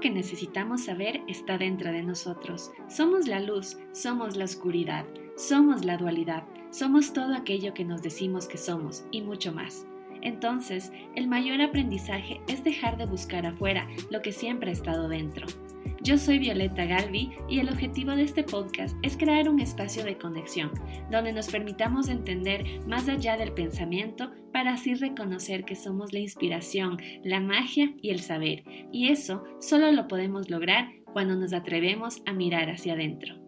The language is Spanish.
que necesitamos saber está dentro de nosotros. Somos la luz, somos la oscuridad, somos la dualidad, somos todo aquello que nos decimos que somos y mucho más. Entonces, el mayor aprendizaje es dejar de buscar afuera lo que siempre ha estado dentro. Yo soy Violeta Galvi y el objetivo de este podcast es crear un espacio de conexión donde nos permitamos entender más allá del pensamiento para así reconocer que somos la inspiración, la magia y el saber. Y eso solo lo podemos lograr cuando nos atrevemos a mirar hacia adentro.